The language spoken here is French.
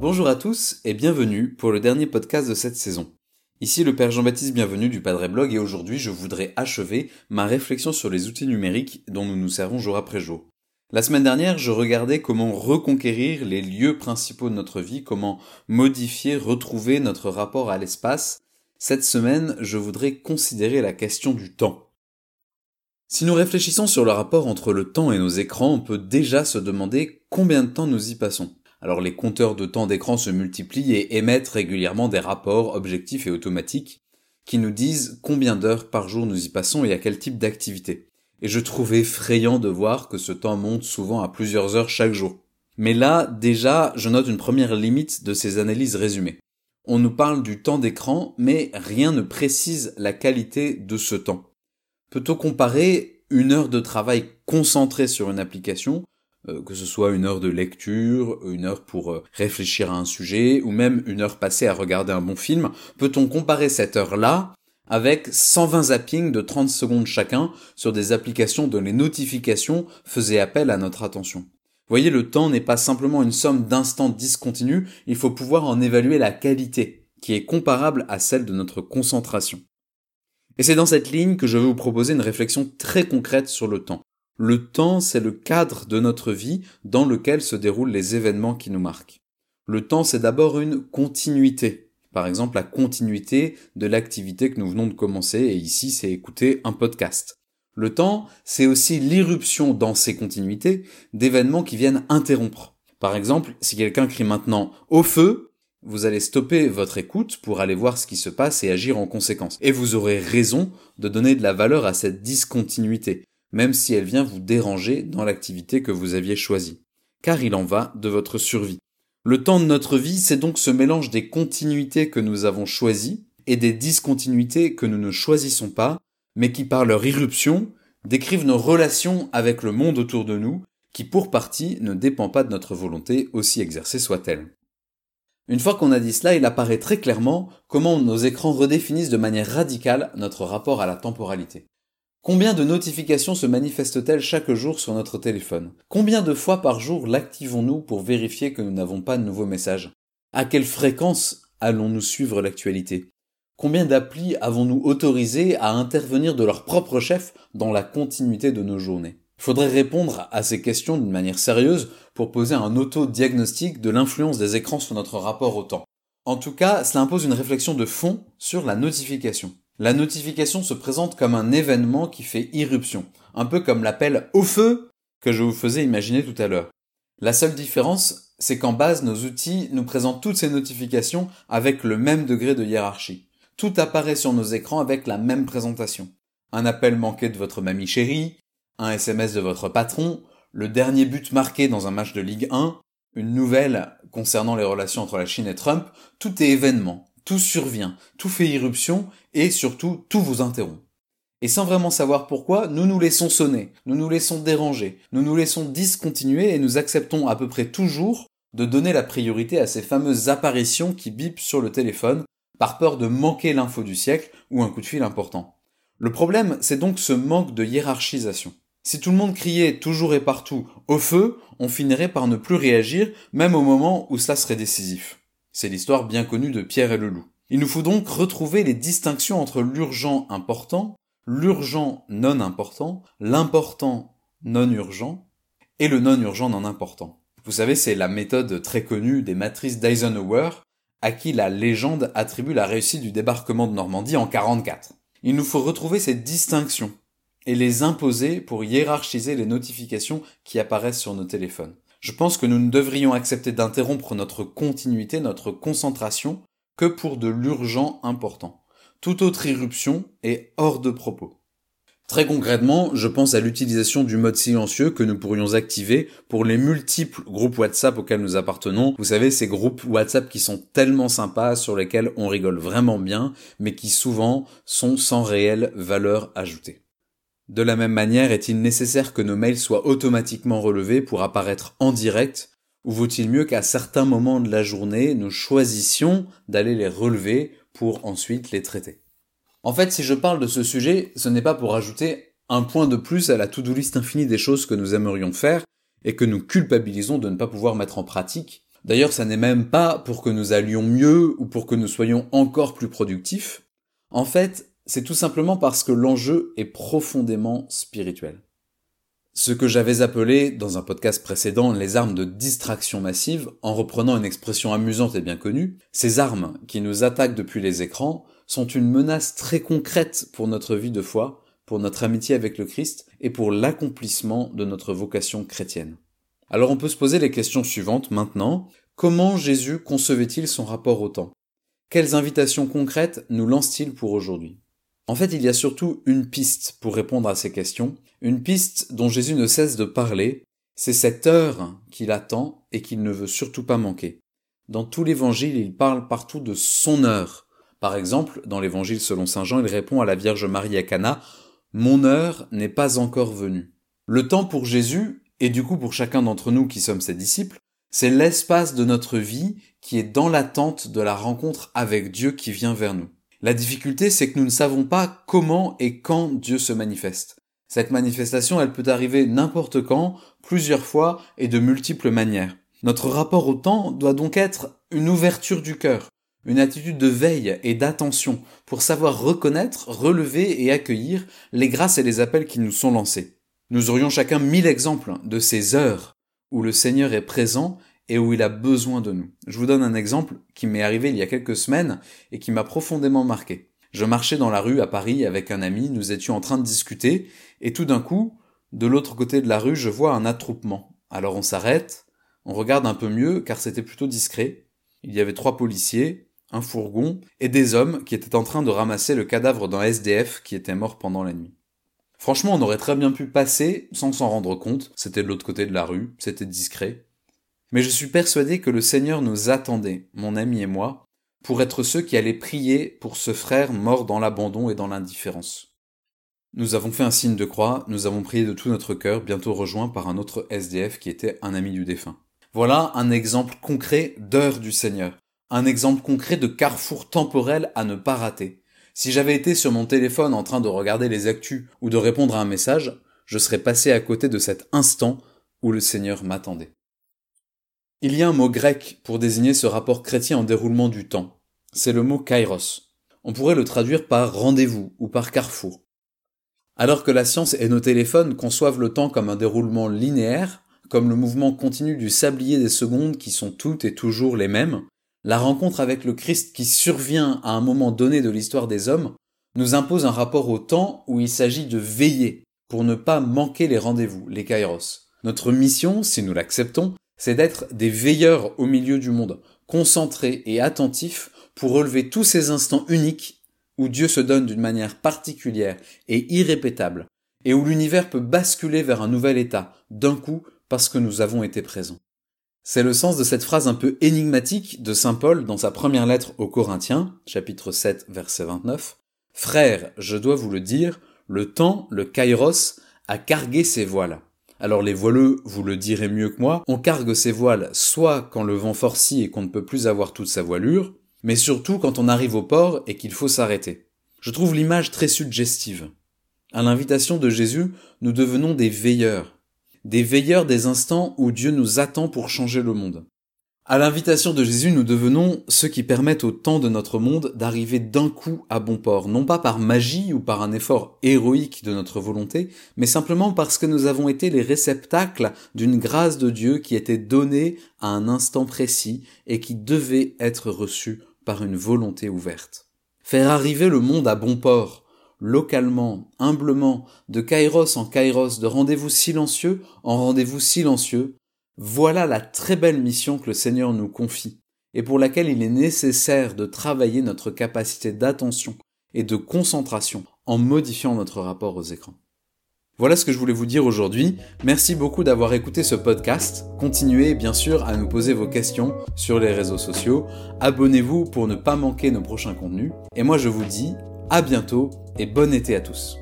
Bonjour à tous et bienvenue pour le dernier podcast de cette saison. Ici le Père Jean-Baptiste Bienvenu du Padre Blog et aujourd'hui je voudrais achever ma réflexion sur les outils numériques dont nous nous servons jour après jour. La semaine dernière, je regardais comment reconquérir les lieux principaux de notre vie, comment modifier, retrouver notre rapport à l'espace. Cette semaine, je voudrais considérer la question du temps. Si nous réfléchissons sur le rapport entre le temps et nos écrans, on peut déjà se demander combien de temps nous y passons. Alors les compteurs de temps d'écran se multiplient et émettent régulièrement des rapports objectifs et automatiques qui nous disent combien d'heures par jour nous y passons et à quel type d'activité et je trouve effrayant de voir que ce temps monte souvent à plusieurs heures chaque jour. Mais là, déjà, je note une première limite de ces analyses résumées. On nous parle du temps d'écran, mais rien ne précise la qualité de ce temps. Peut-on comparer une heure de travail concentrée sur une application, euh, que ce soit une heure de lecture, une heure pour euh, réfléchir à un sujet, ou même une heure passée à regarder un bon film, peut-on comparer cette heure-là avec 120 zappings de 30 secondes chacun sur des applications dont les notifications faisaient appel à notre attention? Voyez, le temps n'est pas simplement une somme d'instants discontinus, il faut pouvoir en évaluer la qualité, qui est comparable à celle de notre concentration. Et c'est dans cette ligne que je vais vous proposer une réflexion très concrète sur le temps. Le temps, c'est le cadre de notre vie dans lequel se déroulent les événements qui nous marquent. Le temps, c'est d'abord une continuité, par exemple la continuité de l'activité que nous venons de commencer, et ici c'est écouter un podcast. Le temps, c'est aussi l'irruption dans ces continuités d'événements qui viennent interrompre. Par exemple, si quelqu'un crie maintenant au feu, vous allez stopper votre écoute pour aller voir ce qui se passe et agir en conséquence. Et vous aurez raison de donner de la valeur à cette discontinuité, même si elle vient vous déranger dans l'activité que vous aviez choisie. Car il en va de votre survie. Le temps de notre vie, c'est donc ce mélange des continuités que nous avons choisies et des discontinuités que nous ne choisissons pas, mais qui par leur irruption décrivent nos relations avec le monde autour de nous, qui pour partie ne dépend pas de notre volonté, aussi exercée soit-elle. Une fois qu'on a dit cela, il apparaît très clairement comment nos écrans redéfinissent de manière radicale notre rapport à la temporalité. Combien de notifications se manifestent-elles chaque jour sur notre téléphone? Combien de fois par jour l'activons-nous pour vérifier que nous n'avons pas de nouveaux messages? À quelle fréquence allons-nous suivre l'actualité? Combien d'applis avons-nous autorisé à intervenir de leur propre chef dans la continuité de nos journées? Faudrait répondre à ces questions d'une manière sérieuse pour poser un auto-diagnostic de l'influence des écrans sur notre rapport au temps. En tout cas, cela impose une réflexion de fond sur la notification. La notification se présente comme un événement qui fait irruption, un peu comme l'appel au feu que je vous faisais imaginer tout à l'heure. La seule différence, c'est qu'en base, nos outils nous présentent toutes ces notifications avec le même degré de hiérarchie. Tout apparaît sur nos écrans avec la même présentation. Un appel manqué de votre mamie chérie, un SMS de votre patron, le dernier but marqué dans un match de Ligue 1, une nouvelle concernant les relations entre la Chine et Trump, tout est événement, tout survient, tout fait irruption et surtout tout vous interrompt. Et sans vraiment savoir pourquoi, nous nous laissons sonner, nous nous laissons déranger, nous nous laissons discontinuer et nous acceptons à peu près toujours de donner la priorité à ces fameuses apparitions qui bipent sur le téléphone par peur de manquer l'info du siècle ou un coup de fil important. Le problème, c'est donc ce manque de hiérarchisation. Si tout le monde criait toujours et partout au feu, on finirait par ne plus réagir, même au moment où cela serait décisif. C'est l'histoire bien connue de Pierre et le loup. Il nous faut donc retrouver les distinctions entre l'urgent important, l'urgent non important, l'important non urgent et le non urgent non important. Vous savez, c'est la méthode très connue des matrices d'Eisenhower à qui la légende attribue la réussite du débarquement de Normandie en 44. Il nous faut retrouver ces distinctions et les imposer pour hiérarchiser les notifications qui apparaissent sur nos téléphones. Je pense que nous ne devrions accepter d'interrompre notre continuité, notre concentration, que pour de l'urgent important. Toute autre irruption est hors de propos. Très concrètement, je pense à l'utilisation du mode silencieux que nous pourrions activer pour les multiples groupes WhatsApp auxquels nous appartenons. Vous savez, ces groupes WhatsApp qui sont tellement sympas, sur lesquels on rigole vraiment bien, mais qui souvent sont sans réelle valeur ajoutée. De la même manière, est-il nécessaire que nos mails soient automatiquement relevés pour apparaître en direct, ou vaut-il mieux qu'à certains moments de la journée, nous choisissions d'aller les relever pour ensuite les traiter? En fait, si je parle de ce sujet, ce n'est pas pour ajouter un point de plus à la to-do list infinie des choses que nous aimerions faire et que nous culpabilisons de ne pas pouvoir mettre en pratique. D'ailleurs, ça n'est même pas pour que nous allions mieux ou pour que nous soyons encore plus productifs. En fait, c'est tout simplement parce que l'enjeu est profondément spirituel. Ce que j'avais appelé, dans un podcast précédent, les armes de distraction massive, en reprenant une expression amusante et bien connue, ces armes qui nous attaquent depuis les écrans sont une menace très concrète pour notre vie de foi, pour notre amitié avec le Christ et pour l'accomplissement de notre vocation chrétienne. Alors on peut se poser les questions suivantes maintenant. Comment Jésus concevait-il son rapport au temps? Quelles invitations concrètes nous lance-t-il pour aujourd'hui? En fait, il y a surtout une piste pour répondre à ces questions, une piste dont Jésus ne cesse de parler, c'est cette heure qu'il attend et qu'il ne veut surtout pas manquer. Dans tout l'évangile, il parle partout de son heure. Par exemple, dans l'évangile selon Saint Jean, il répond à la Vierge Marie à Cana, Mon heure n'est pas encore venue. Le temps pour Jésus, et du coup pour chacun d'entre nous qui sommes ses disciples, c'est l'espace de notre vie qui est dans l'attente de la rencontre avec Dieu qui vient vers nous. La difficulté, c'est que nous ne savons pas comment et quand Dieu se manifeste. Cette manifestation, elle peut arriver n'importe quand, plusieurs fois et de multiples manières. Notre rapport au temps doit donc être une ouverture du cœur, une attitude de veille et d'attention pour savoir reconnaître, relever et accueillir les grâces et les appels qui nous sont lancés. Nous aurions chacun mille exemples de ces heures où le Seigneur est présent et où il a besoin de nous. Je vous donne un exemple qui m'est arrivé il y a quelques semaines et qui m'a profondément marqué. Je marchais dans la rue à Paris avec un ami, nous étions en train de discuter, et tout d'un coup, de l'autre côté de la rue, je vois un attroupement. Alors on s'arrête, on regarde un peu mieux, car c'était plutôt discret. Il y avait trois policiers, un fourgon, et des hommes qui étaient en train de ramasser le cadavre d'un SDF qui était mort pendant la nuit. Franchement, on aurait très bien pu passer sans s'en rendre compte, c'était de l'autre côté de la rue, c'était discret. Mais je suis persuadé que le Seigneur nous attendait, mon ami et moi, pour être ceux qui allaient prier pour ce frère mort dans l'abandon et dans l'indifférence. Nous avons fait un signe de croix, nous avons prié de tout notre cœur, bientôt rejoint par un autre SDF qui était un ami du défunt. Voilà un exemple concret d'heure du Seigneur, un exemple concret de carrefour temporel à ne pas rater. Si j'avais été sur mon téléphone en train de regarder les actus ou de répondre à un message, je serais passé à côté de cet instant où le Seigneur m'attendait. Il y a un mot grec pour désigner ce rapport chrétien en déroulement du temps. C'est le mot kairos. On pourrait le traduire par rendez-vous ou par carrefour. Alors que la science et nos téléphones conçoivent le temps comme un déroulement linéaire, comme le mouvement continu du sablier des secondes qui sont toutes et toujours les mêmes, la rencontre avec le Christ qui survient à un moment donné de l'histoire des hommes nous impose un rapport au temps où il s'agit de veiller pour ne pas manquer les rendez-vous, les kairos. Notre mission, si nous l'acceptons, c'est d'être des veilleurs au milieu du monde, concentrés et attentifs pour relever tous ces instants uniques où Dieu se donne d'une manière particulière et irrépétable, et où l'univers peut basculer vers un nouvel état, d'un coup, parce que nous avons été présents. C'est le sens de cette phrase un peu énigmatique de Saint Paul dans sa première lettre aux Corinthiens, chapitre 7, verset 29. Frères, je dois vous le dire, le temps, le kairos, a cargué ses voiles. Alors les voileux vous le direz mieux que moi, on cargue ses voiles soit quand le vent forcit et qu'on ne peut plus avoir toute sa voilure, mais surtout quand on arrive au port et qu'il faut s'arrêter. Je trouve l'image très suggestive. À l'invitation de Jésus, nous devenons des veilleurs, des veilleurs des instants où Dieu nous attend pour changer le monde. À l'invitation de Jésus, nous devenons ceux qui permettent au temps de notre monde d'arriver d'un coup à bon port, non pas par magie ou par un effort héroïque de notre volonté, mais simplement parce que nous avons été les réceptacles d'une grâce de Dieu qui était donnée à un instant précis et qui devait être reçue par une volonté ouverte. Faire arriver le monde à bon port, localement, humblement, de kairos en kairos, de rendez-vous silencieux en rendez-vous silencieux, voilà la très belle mission que le Seigneur nous confie, et pour laquelle il est nécessaire de travailler notre capacité d'attention et de concentration en modifiant notre rapport aux écrans. Voilà ce que je voulais vous dire aujourd'hui. Merci beaucoup d'avoir écouté ce podcast. Continuez bien sûr à nous poser vos questions sur les réseaux sociaux. Abonnez-vous pour ne pas manquer nos prochains contenus. Et moi je vous dis à bientôt et bon été à tous.